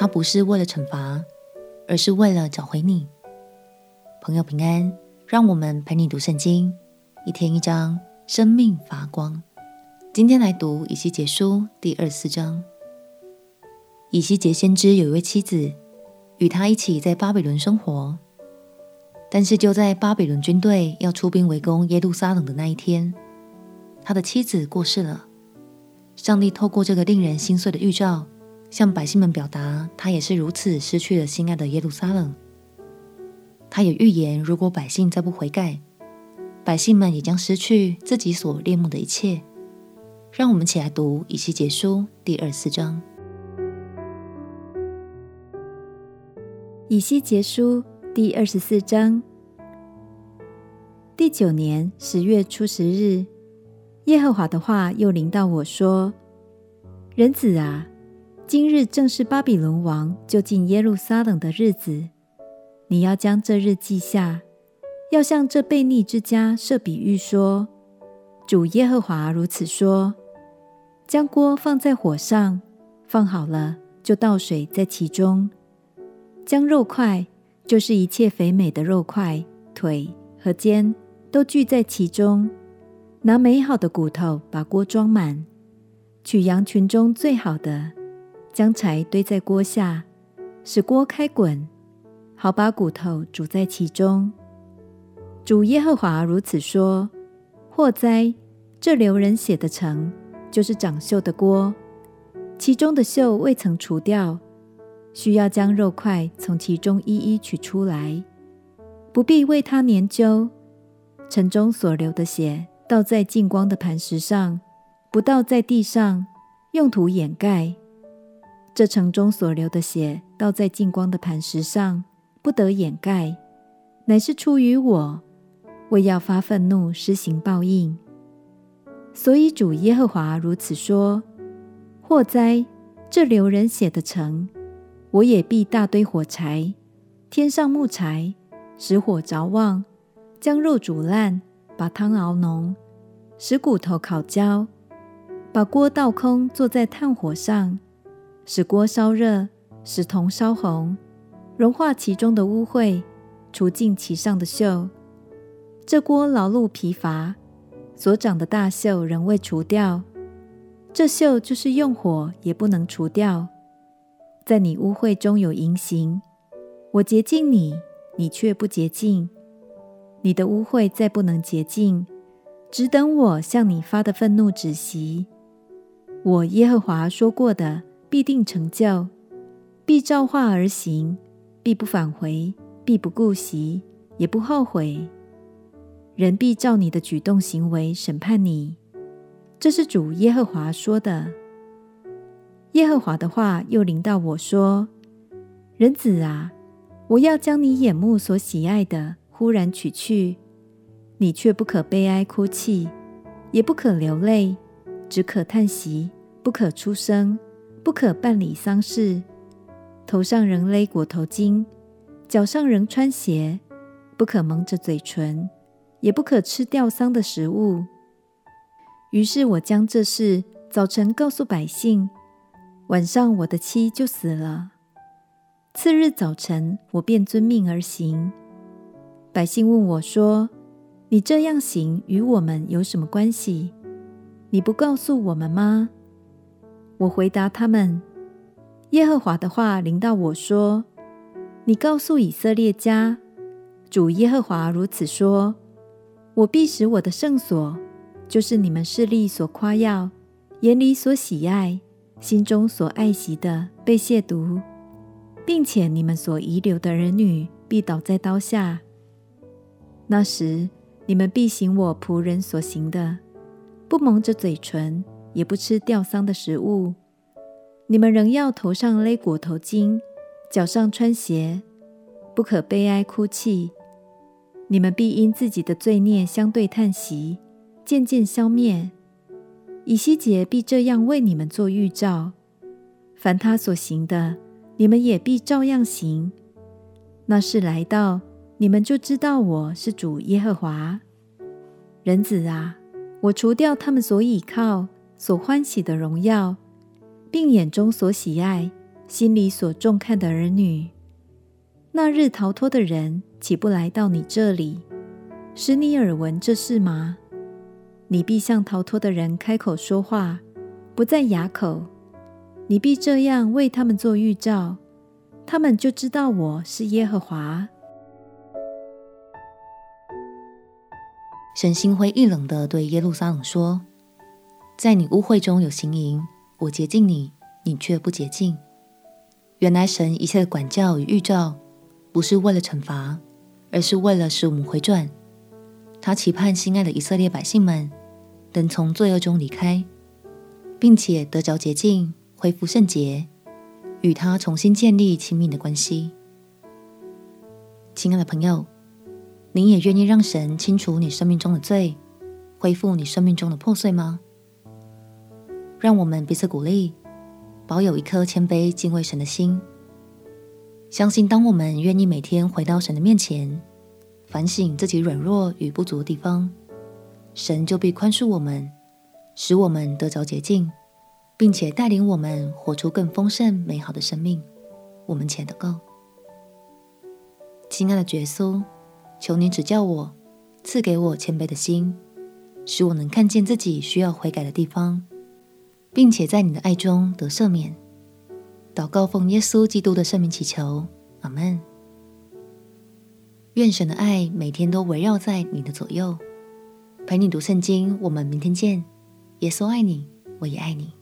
他不是为了惩罚，而是为了找回你。朋友平安，让我们陪你读圣经，一天一章，生命发光。今天来读以西结书第二十四章。以西结先知有一位妻子，与他一起在巴比伦生活。但是就在巴比伦军队要出兵围攻耶路撒冷的那一天，他的妻子过世了。上帝透过这个令人心碎的预兆，向百姓们表达，他也是如此失去了心爱的耶路撒冷。他也预言，如果百姓再不悔改，百姓们也将失去自己所恋慕的一切。让我们起来读以西结书第二十四章。以西结书。第二十四章，第九年十月初十日，耶和华的话又临到我说：“人子啊，今日正是巴比伦王就近耶路撒冷的日子，你要将这日记下，要向这悖逆之家设比喻说：主耶和华如此说：将锅放在火上，放好了，就倒水在其中，将肉块。”就是一切肥美的肉块、腿和肩都聚在其中，拿美好的骨头把锅装满，取羊群中最好的，将柴堆在锅下，使锅开滚，好把骨头煮在其中。主耶和华如此说：祸哉！这流人血的城，就是长锈的锅，其中的锈未曾除掉。需要将肉块从其中一一取出来，不必为它研究。城中所流的血倒在净光的磐石上，不倒在地上，用土掩盖。这城中所流的血倒在净光的磐石上，不得掩盖，乃是出于我，为要发愤怒，施行报应。所以主耶和华如此说：祸哉！这流人血的城。我也必大堆火柴，添上木柴，使火着旺，将肉煮烂，把汤熬浓，使骨头烤焦，把锅倒空，坐在炭火上，使锅烧热，使铜烧红，融化其中的污秽，除尽其上的锈。这锅劳碌疲乏，所长的大锈仍未除掉，这锈就是用火也不能除掉。在你污秽中有淫行，我洁净你，你却不洁净。你的污秽再不能洁净，只等我向你发的愤怒止息。我耶和华说过的必定成就，必照化而行，必不返回，必不顾惜，也不后悔。人必照你的举动行为审判你。这是主耶和华说的。耶和华的话又临到我说：“人子啊，我要将你眼目所喜爱的忽然取去，你却不可悲哀哭泣，也不可流泪，只可叹息，不可出声，不可办理丧事，头上仍勒裹头巾，脚上仍穿鞋，不可蒙着嘴唇，也不可吃吊丧的食物。”于是我将这事早晨告诉百姓。晚上，我的妻就死了。次日早晨，我便遵命而行。百姓问我说：“你这样行与我们有什么关系？你不告诉我们吗？”我回答他们：“耶和华的话临到我说：你告诉以色列家，主耶和华如此说：我必使我的圣所，就是你们势力所夸耀、眼里所喜爱。”心中所爱惜的被亵渎，并且你们所遗留的儿女必倒在刀下。那时，你们必行我仆人所行的，不蒙着嘴唇，也不吃吊丧的食物。你们仍要头上勒裹头巾，脚上穿鞋，不可悲哀哭泣。你们必因自己的罪孽相对叹息，渐渐消灭。以西结必这样为你们做预兆，凡他所行的，你们也必照样行。那时来到，你们就知道我是主耶和华。人子啊，我除掉他们所倚靠、所欢喜的荣耀，并眼中所喜爱、心里所重看的儿女。那日逃脱的人岂不来到你这里，使你耳闻这事吗？你必向逃脱的人开口说话，不再哑口。你必这样为他们做预兆，他们就知道我是耶和华。神心灰意冷地对耶路撒冷说：“在你污秽中有行淫，我洁净你，你却不洁净。”原来神一切的管教与预兆，不是为了惩罚，而是为了使我们回转。他期盼心爱的以色列百姓们能从罪恶中离开，并且得着洁净，恢复圣洁，与他重新建立亲密的关系。亲爱的朋友，您也愿意让神清除你生命中的罪，恢复你生命中的破碎吗？让我们彼此鼓励，保有一颗谦卑敬畏神的心。相信，当我们愿意每天回到神的面前，反省自己软弱与不足的地方，神就必宽恕我们，使我们得着洁净，并且带领我们活出更丰盛美好的生命。我们且祷告，亲爱的耶稣，求你指教我，赐给我谦卑的心，使我能看见自己需要悔改的地方，并且在你的爱中得赦免。祷告奉耶稣基督的圣名祈求，阿门。愿神的爱每天都围绕在你的左右，陪你读圣经。我们明天见。耶稣爱你，我也爱你。